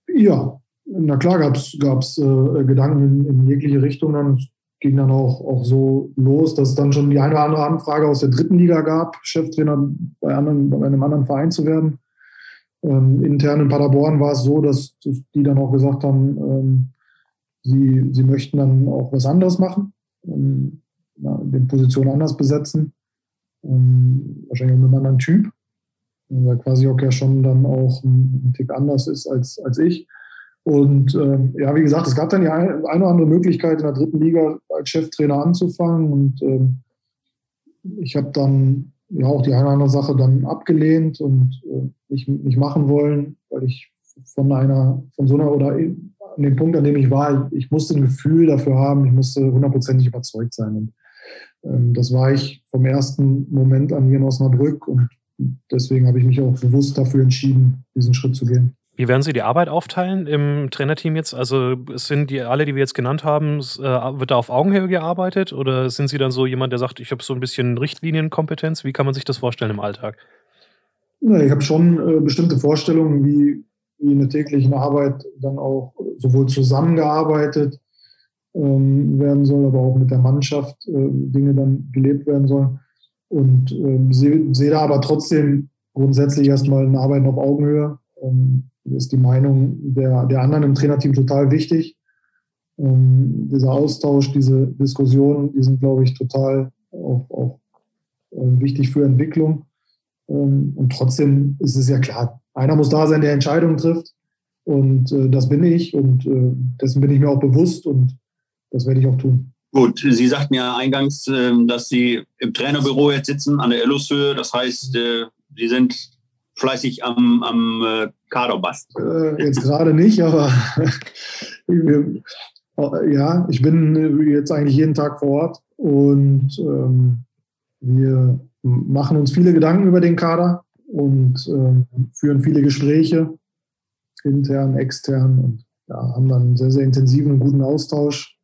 Ja, na klar gab es äh, Gedanken in, in, jegliche Richtung. Dann ging dann auch, auch so los, dass es dann schon die eine oder andere Anfrage aus der dritten Liga gab, Cheftrainer bei, anderen, bei einem anderen Verein zu werden. Ähm, intern in Paderborn war es so, dass, die dann auch gesagt haben, ähm, sie, sie möchten dann auch was anderes machen, ähm, ja, den Position anders besetzen, ähm, wahrscheinlich mit einem anderen Typ, weil quasi auch ja schon dann auch ein, ein Tick anders ist als, als ich. Und ähm, ja, wie gesagt, es gab dann die eine, eine oder andere Möglichkeit, in der dritten Liga als Cheftrainer anzufangen. Und ähm, ich habe dann ja auch die eine oder andere Sache dann abgelehnt und äh, nicht, nicht machen wollen, weil ich von einer, von so einer oder an dem Punkt, an dem ich war, ich musste ein Gefühl dafür haben, ich musste hundertprozentig überzeugt sein. Und ähm, das war ich vom ersten Moment an hier in Osnabrück und deswegen habe ich mich auch bewusst dafür entschieden, diesen Schritt zu gehen. Wie werden Sie die Arbeit aufteilen im Trainerteam jetzt? Also sind die alle, die wir jetzt genannt haben, äh, wird da auf Augenhöhe gearbeitet oder sind Sie dann so jemand, der sagt, ich habe so ein bisschen Richtlinienkompetenz? Wie kann man sich das vorstellen im Alltag? Ja, ich habe schon äh, bestimmte Vorstellungen, wie, wie in der täglichen Arbeit dann auch sowohl zusammengearbeitet ähm, werden soll, aber auch mit der Mannschaft äh, Dinge dann gelebt werden sollen. Und ähm, sehe seh da aber trotzdem grundsätzlich erstmal ein Arbeiten auf Augenhöhe. Ähm, ist die Meinung der, der anderen im Trainerteam total wichtig. Ähm, dieser Austausch, diese Diskussionen, die sind, glaube ich, total auch, auch äh, wichtig für Entwicklung. Ähm, und trotzdem ist es ja klar, einer muss da sein, der Entscheidungen trifft. Und äh, das bin ich und äh, dessen bin ich mir auch bewusst und das werde ich auch tun. Gut, Sie sagten ja eingangs, äh, dass Sie im Trainerbüro jetzt sitzen an der Erlusshöhe. Das heißt, äh, Sie sind fleißig am, am äh, Kaderbast. Äh, jetzt gerade nicht, aber ja, ich bin jetzt eigentlich jeden Tag vor Ort und ähm, wir machen uns viele Gedanken über den Kader und ähm, führen viele Gespräche, intern, extern und ja, haben dann einen sehr, sehr intensiven und guten Austausch.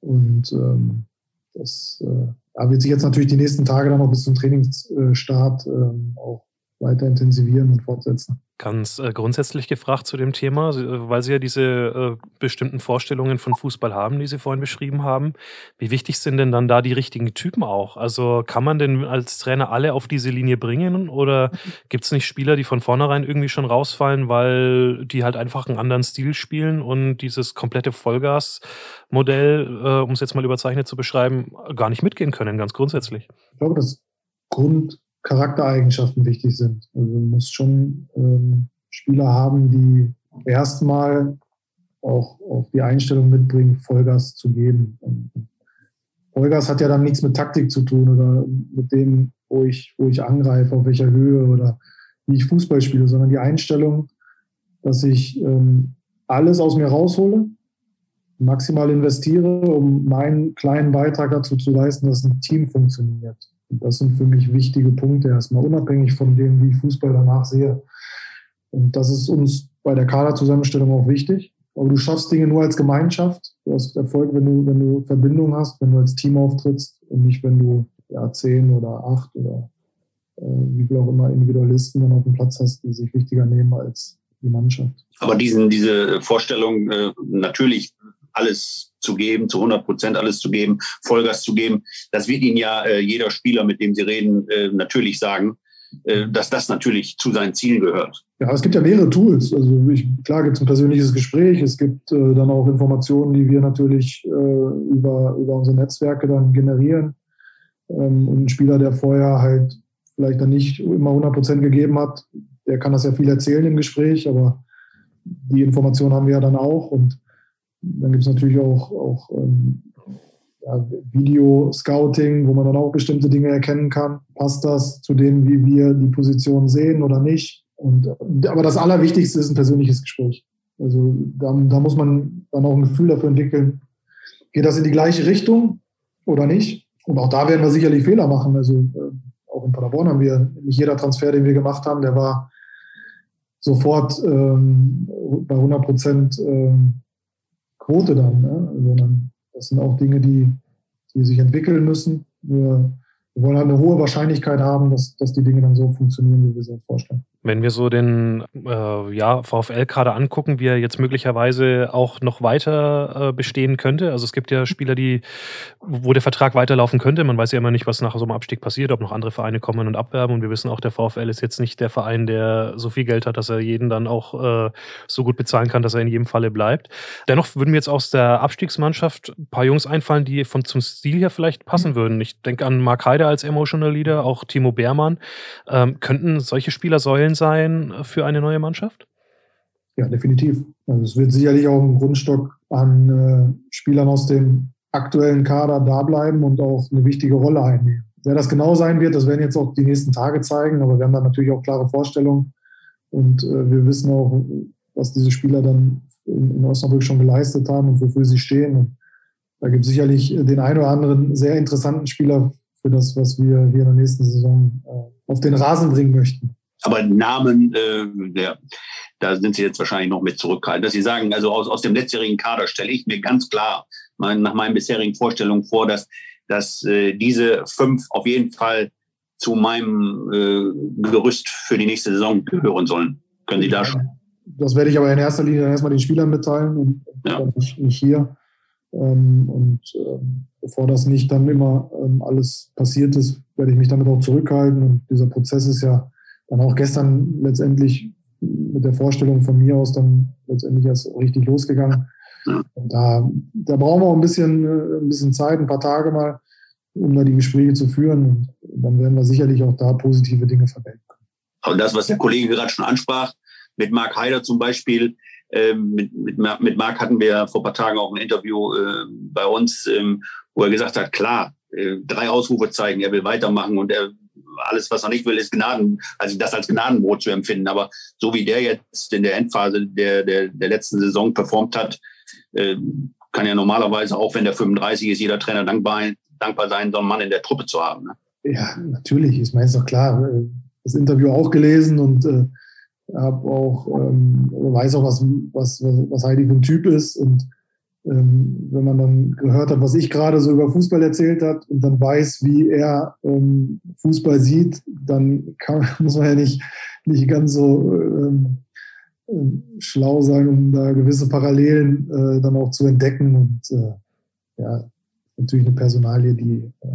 Und ähm, das äh, ja, wird sich jetzt natürlich die nächsten Tage dann noch bis zum Trainingsstart ähm, auch weiter intensivieren und fortsetzen. Ganz äh, grundsätzlich gefragt zu dem Thema, äh, weil Sie ja diese äh, bestimmten Vorstellungen von Fußball haben, die Sie vorhin beschrieben haben. Wie wichtig sind denn dann da die richtigen Typen auch? Also kann man denn als Trainer alle auf diese Linie bringen oder gibt es nicht Spieler, die von vornherein irgendwie schon rausfallen, weil die halt einfach einen anderen Stil spielen und dieses komplette Vollgas-Modell, äh, um es jetzt mal überzeichnet zu beschreiben, gar nicht mitgehen können, ganz grundsätzlich? Ich glaube, das Grund Charaktereigenschaften wichtig sind. Also du musst schon ähm, Spieler haben, die erstmal auch, auch die Einstellung mitbringen, Vollgas zu geben. Und Vollgas hat ja dann nichts mit Taktik zu tun oder mit dem, wo ich, wo ich angreife, auf welcher Höhe oder wie ich Fußball spiele, sondern die Einstellung, dass ich ähm, alles aus mir raushole, maximal investiere, um meinen kleinen Beitrag dazu zu leisten, dass ein Team funktioniert. Das sind für mich wichtige Punkte, erstmal unabhängig von dem, wie ich Fußball danach sehe. Und das ist uns bei der Kaderzusammenstellung auch wichtig, aber du schaffst Dinge nur als Gemeinschaft. Du hast Erfolg, wenn du, wenn du Verbindung hast, wenn du als Team auftrittst und nicht, wenn du ja, zehn oder acht oder äh, wie viel auch immer Individualisten dann auf dem Platz hast, die sich wichtiger nehmen als die Mannschaft. Aber diesen, diese Vorstellung, äh, natürlich alles zu geben, zu 100 Prozent alles zu geben, Vollgas zu geben, das wird Ihnen ja äh, jeder Spieler, mit dem Sie reden, äh, natürlich sagen. Äh, dass das natürlich zu seinen Zielen gehört. Ja, es gibt ja mehrere Tools. Also ich, klar gibt es ein persönliches Gespräch, es gibt äh, dann auch Informationen, die wir natürlich äh, über, über unsere Netzwerke dann generieren. Ähm, und ein Spieler, der vorher halt vielleicht dann nicht immer 100 Prozent gegeben hat, der kann das ja viel erzählen im Gespräch, aber die Informationen haben wir ja dann auch. Und dann gibt es natürlich auch, auch ähm, ja, Video-Scouting, wo man dann auch bestimmte Dinge erkennen kann. Passt das zu dem, wie wir die Position sehen oder nicht? Und, aber das Allerwichtigste ist ein persönliches Gespräch. Also da, da muss man dann auch ein Gefühl dafür entwickeln, geht das in die gleiche Richtung oder nicht? Und auch da werden wir sicherlich Fehler machen. Also äh, auch in Paderborn haben wir nicht jeder Transfer, den wir gemacht haben, der war sofort ähm, bei 100 Prozent ähm, Quote dann. Ne? Also dann das sind auch Dinge, die, die sich entwickeln müssen. Wir, wir wollen halt eine hohe Wahrscheinlichkeit haben, dass, dass die Dinge dann so funktionieren, wie wir sie uns vorstellen. Wenn wir so den äh, ja, VfL-Kader angucken, wie er jetzt möglicherweise auch noch weiter äh, bestehen könnte. Also es gibt ja Spieler, die, wo der Vertrag weiterlaufen könnte. Man weiß ja immer nicht, was nach so einem Abstieg passiert, ob noch andere Vereine kommen und abwerben. Und wir wissen auch, der VfL ist jetzt nicht der Verein, der so viel Geld hat, dass er jeden dann auch äh, so gut bezahlen kann, dass er in jedem Falle bleibt. Dennoch würden mir jetzt aus der Abstiegsmannschaft ein paar Jungs einfallen, die vom, zum Stil her vielleicht passen würden. Ich denke an Mark Heider als Emotional Leader, auch Timo Beermann. Ähm, könnten solche Spieler Quellen sein für eine neue Mannschaft? Ja, definitiv. Also es wird sicherlich auch ein Grundstock an äh, Spielern aus dem aktuellen Kader da bleiben und auch eine wichtige Rolle einnehmen. Wer das genau sein wird, das werden jetzt auch die nächsten Tage zeigen, aber wir haben da natürlich auch klare Vorstellungen und äh, wir wissen auch, was diese Spieler dann in, in, Osnabrück schon geleistet haben und wofür sie stehen. Und da gibt es sicherlich den einen oder anderen sehr interessanten Spieler für das, was wir hier in der nächsten Saison äh, auf den Rasen bringen möchten. Aber Namen, äh, der, da sind Sie jetzt wahrscheinlich noch mit zurückhaltend, dass Sie sagen, also aus, aus dem letztjährigen Kader stelle ich mir ganz klar mein, nach meinen bisherigen Vorstellungen vor, dass, dass äh, diese fünf auf jeden Fall zu meinem äh, Gerüst für die nächste Saison gehören sollen. Können Sie da schon? Das werde ich aber in erster Linie erstmal den Spielern mitteilen und ja. nicht, nicht hier. Ähm, und ähm, bevor das nicht dann immer ähm, alles passiert ist, werde ich mich damit auch zurückhalten. Und dieser Prozess ist ja dann auch gestern letztendlich mit der Vorstellung von mir aus dann letztendlich erst richtig losgegangen. Und da, da brauchen wir auch ein bisschen, ein bisschen Zeit, ein paar Tage mal, um da die Gespräche zu führen. Und dann werden wir sicherlich auch da positive Dinge verwenden können. Aber das, was der Kollege gerade schon ansprach, mit Marc Heider zum Beispiel, ähm, mit, mit, mit Marc hatten wir vor ein paar Tagen auch ein Interview äh, bei uns, ähm, wo er gesagt hat, klar, äh, drei Ausrufe zeigen, er will weitermachen und er alles, was er nicht will, ist Gnaden, also das als Gnadenbrot zu empfinden. Aber so wie der jetzt in der Endphase der, der, der letzten Saison performt hat, äh, kann ja normalerweise, auch wenn der 35 ist, jeder Trainer dankbar, dankbar sein, so einen Mann in der Truppe zu haben. Ne? Ja, natürlich. Ich meine, ist doch klar. Äh, das Interview auch gelesen und äh, habe auch, ähm, weiß auch, was, was, was Heidi für ein Typ ist und ähm, wenn man dann gehört hat, was ich gerade so über Fußball erzählt hat und dann weiß, wie er ähm, Fußball sieht, dann kann, muss man ja nicht, nicht ganz so ähm, ähm, schlau sein, um da gewisse Parallelen äh, dann auch zu entdecken. Und äh, ja, natürlich eine Personalie, die, äh,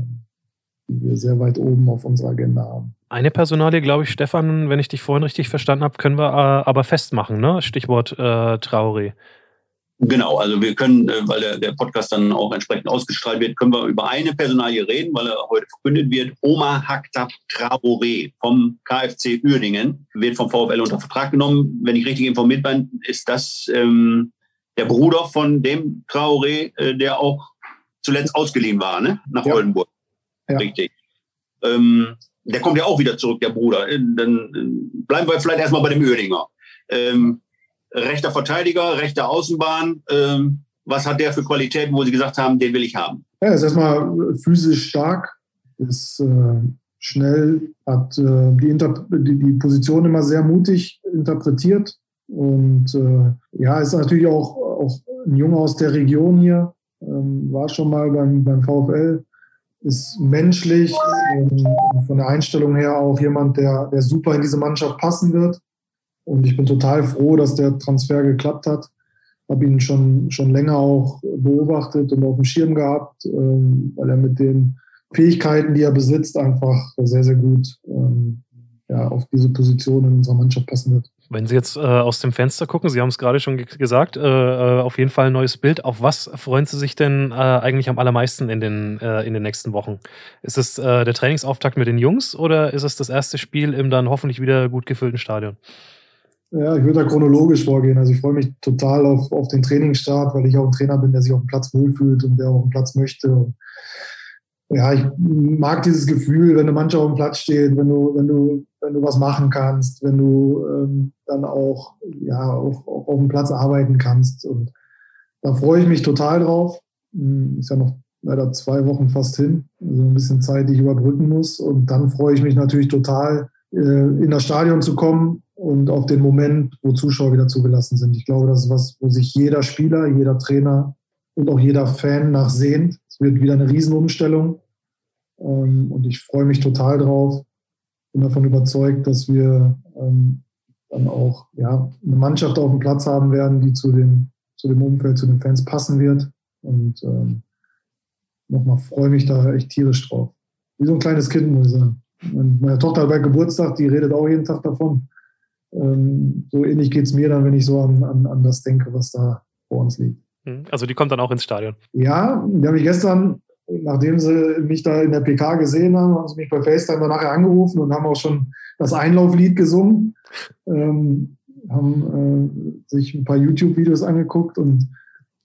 die wir sehr weit oben auf unserer Agenda haben. Eine Personalie, glaube ich, Stefan, wenn ich dich vorhin richtig verstanden habe, können wir äh, aber festmachen, ne? Stichwort äh, Traoré. Genau, also wir können, äh, weil der, der Podcast dann auch entsprechend ausgestrahlt wird, können wir über eine Personalie reden, weil er heute verkündet wird. Oma Haktab Traoré vom KfC Uerdingen wird vom VfL unter Vertrag genommen. Wenn ich richtig informiert bin, ist das ähm, der Bruder von dem Traoré, äh, der auch zuletzt ausgeliehen war, ne? nach ja. Oldenburg. Ja. Richtig. Ähm, der kommt ja auch wieder zurück, der Bruder. Äh, dann äh, bleiben wir vielleicht erstmal bei dem Uerdinger. Ähm, rechter Verteidiger, rechter Außenbahn. Ähm, was hat der für Qualitäten, wo Sie gesagt haben, den will ich haben? Ja, er ist erstmal physisch stark, ist äh, schnell, hat äh, die, die, die, Position immer sehr mutig interpretiert und äh, ja, ist natürlich auch, auch ein Junge aus der Region hier, ähm, war schon mal beim, beim VfL, ist menschlich, ähm, von der Einstellung her auch jemand, der, der super in diese Mannschaft passen wird. Und ich bin total froh, dass der Transfer geklappt hat. Habe ihn schon, schon länger auch beobachtet und auf dem Schirm gehabt, ähm, weil er mit den Fähigkeiten, die er besitzt, einfach sehr, sehr gut ähm, ja, auf diese Position in unserer Mannschaft passen wird. Wenn Sie jetzt äh, aus dem Fenster gucken, Sie haben es gerade schon gesagt, äh, äh, auf jeden Fall ein neues Bild. Auf was freuen Sie sich denn äh, eigentlich am allermeisten in den, äh, in den nächsten Wochen? Ist es äh, der Trainingsauftakt mit den Jungs oder ist es das erste Spiel im dann hoffentlich wieder gut gefüllten Stadion? Ja, ich würde da chronologisch vorgehen. Also ich freue mich total auf, auf den Trainingsstart, weil ich auch ein Trainer bin, der sich auf dem Platz wohlfühlt und der auch einen Platz möchte. Und ja, ich mag dieses Gefühl, wenn eine Mannschaft auf dem Platz steht, wenn du, wenn du, wenn du was machen kannst, wenn du ähm, dann auch, ja, auch, auch auf dem Platz arbeiten kannst. Und da freue ich mich total drauf. Hm, ist ja noch leider zwei Wochen fast hin, also ein bisschen Zeit, die ich überbrücken muss. Und dann freue ich mich natürlich total, äh, in das Stadion zu kommen und auf den Moment, wo Zuschauer wieder zugelassen sind. Ich glaube, das ist was, wo sich jeder Spieler, jeder Trainer und auch jeder Fan nach sehnt. Es wird wieder eine Riesenumstellung. Ähm, und ich freue mich total drauf. Bin davon überzeugt, dass wir ähm, dann auch ja, eine Mannschaft auf dem Platz haben werden, die zu, den, zu dem Umfeld, zu den Fans passen wird. Und ähm, nochmal freue mich da echt tierisch drauf. Wie so ein kleines Kind, muss ich sagen. Meine Tochter hat bei Geburtstag, die redet auch jeden Tag davon. Ähm, so ähnlich geht es mir dann, wenn ich so an, an, an das denke, was da vor uns liegt. Hm, also die kommt dann auch ins Stadion. Ja, die habe ich gestern, nachdem sie mich da in der PK gesehen haben, haben sie mich bei FaceTime nachher angerufen und haben auch schon das Einlauflied gesungen, ähm, haben äh, sich ein paar YouTube-Videos angeguckt und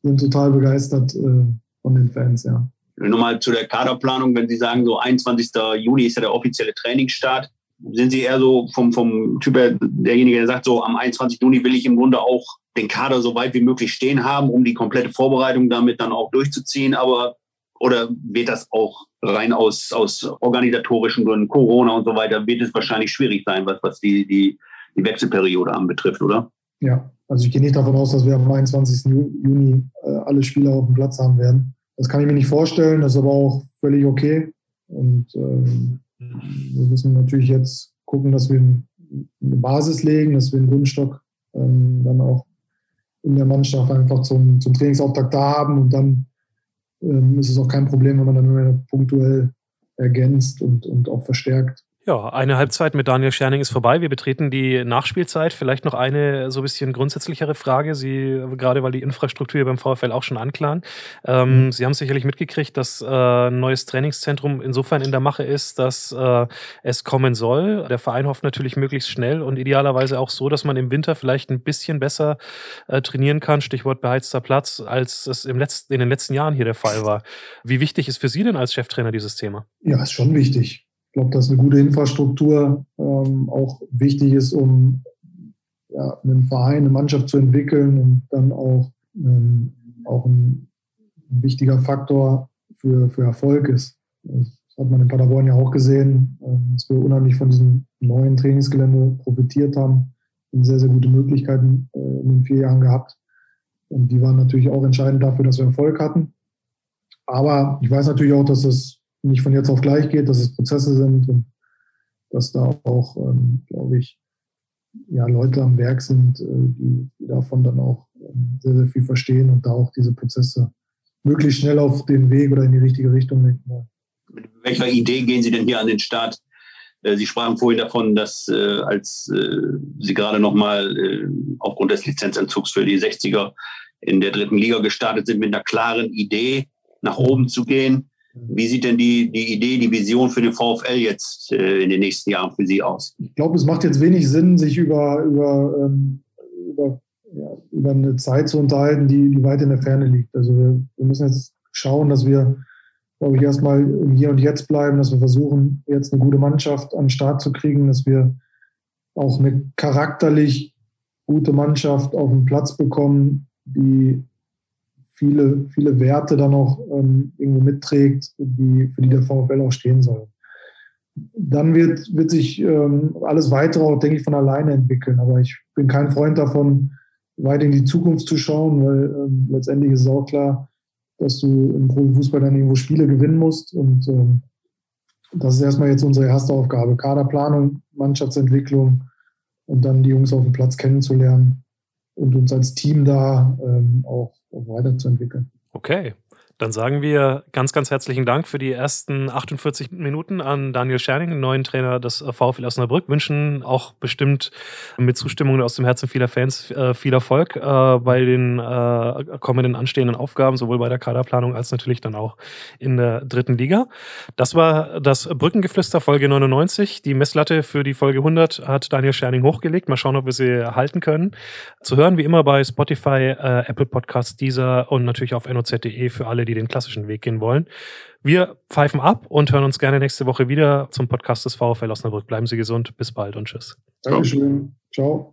sind total begeistert äh, von den Fans, ja. Nochmal zu der Kaderplanung, wenn Sie sagen, so 21. Juni ist ja der offizielle Trainingsstart sind Sie eher so vom, vom Typ her derjenige, der sagt, so am 21. Juni will ich im Grunde auch den Kader so weit wie möglich stehen haben, um die komplette Vorbereitung damit dann auch durchzuziehen. Aber oder wird das auch rein aus, aus organisatorischen Gründen, Corona und so weiter, wird es wahrscheinlich schwierig sein, was, was die, die, die Wechselperiode anbetrifft, oder? Ja, also ich gehe nicht davon aus, dass wir am 21. Juni äh, alle Spieler auf dem Platz haben werden. Das kann ich mir nicht vorstellen, das ist aber auch völlig okay. Und ähm, wir müssen natürlich jetzt gucken, dass wir eine Basis legen, dass wir einen Grundstock ähm, dann auch in der Mannschaft einfach zum, zum Trainingsauftakt da haben und dann ähm, ist es auch kein Problem, wenn man dann nur punktuell ergänzt und, und auch verstärkt. Ja, eine Halbzeit mit Daniel Scherning ist vorbei. Wir betreten die Nachspielzeit. Vielleicht noch eine so ein bisschen grundsätzlichere Frage. Sie, gerade weil die Infrastruktur beim VfL auch schon anklang. Ähm, mhm. Sie haben sicherlich mitgekriegt, dass äh, ein neues Trainingszentrum insofern in der Mache ist, dass äh, es kommen soll. Der Verein hofft natürlich möglichst schnell und idealerweise auch so, dass man im Winter vielleicht ein bisschen besser äh, trainieren kann. Stichwort beheizter Platz, als es im letzten, in den letzten Jahren hier der Fall war. Wie wichtig ist für Sie denn als Cheftrainer dieses Thema? Ja, ist schon wichtig. Ich glaube, dass eine gute Infrastruktur ähm, auch wichtig ist, um ja, einen Verein, eine Mannschaft zu entwickeln und dann auch, ähm, auch ein, wichtiger Faktor für, für Erfolg ist. Das hat man in Paderborn ja auch gesehen, äh, dass wir unheimlich von diesem neuen Trainingsgelände profitiert haben und sehr, sehr gute Möglichkeiten äh, in den vier Jahren gehabt. Und die waren natürlich auch entscheidend dafür, dass wir Erfolg hatten. Aber ich weiß natürlich auch, dass es nicht von jetzt auf gleich geht, dass es Prozesse sind und dass da auch, ähm, glaube ich, ja, Leute am Werk sind, äh, die, die, davon dann auch ähm, sehr, sehr viel verstehen und da auch diese Prozesse möglichst schnell auf den Weg oder in die richtige Richtung lenken wollen. Mit welcher Idee gehen Sie denn hier an den Start? Äh, Sie sprachen vorhin davon, dass äh, als äh, Sie gerade nochmal äh, aufgrund des Lizenzentzugs für die 60er in der dritten Liga gestartet sind, mit einer klaren Idee nach oben zu gehen. Wie sieht denn die, die Idee, die Vision für den VfL jetzt äh, in den nächsten Jahren für Sie aus? Ich glaube, es macht jetzt wenig Sinn, sich über, über, ähm, über, ja, über eine Zeit zu unterhalten, die, die weit in der Ferne liegt. Also wir, wir müssen jetzt schauen, dass wir, glaube ich, erstmal im Hier und Jetzt bleiben, dass wir versuchen, jetzt eine gute Mannschaft an den Start zu kriegen, dass wir auch eine charakterlich gute Mannschaft auf den Platz bekommen, die viele, viele Werte dann auch ähm, irgendwo mitträgt, die, für die der VfL auch stehen soll. Dann wird, wird sich ähm, alles weitere auch, denke ich, von alleine entwickeln. Aber ich bin kein Freund davon, weit in die Zukunft zu schauen, weil ähm, letztendlich ist es auch klar, dass du im Profifußball dann irgendwo Spiele gewinnen musst. Und ähm, das ist erstmal jetzt unsere erste Aufgabe. Kaderplanung, Mannschaftsentwicklung und dann die Jungs auf dem Platz kennenzulernen und uns als Team da ähm, auch, auch weiterzuentwickeln. Okay, dann sagen wir ganz, ganz herzlichen Dank für die ersten 48 Minuten an Daniel Scherning, neuen Trainer des VfL Osnabrück. Wünschen auch bestimmt mit Zustimmung aus dem Herzen vieler Fans äh, viel Erfolg äh, bei den äh, kommenden anstehenden Aufgaben, sowohl bei der Kaderplanung als natürlich dann auch in der dritten Liga. Das war das Brückengeflüster Folge 99. Die Messlatte für die Folge 100 hat Daniel Scherning hochgelegt. Mal schauen, ob wir sie halten können. Zu hören wie immer bei Spotify, Apple Podcasts, Deezer und natürlich auf noz.de für alle, die den klassischen Weg gehen wollen. Wir pfeifen ab und hören uns gerne nächste Woche wieder zum Podcast des VfL Osnabrück. Bleiben Sie gesund. Bis bald und tschüss. Dankeschön. Ciao.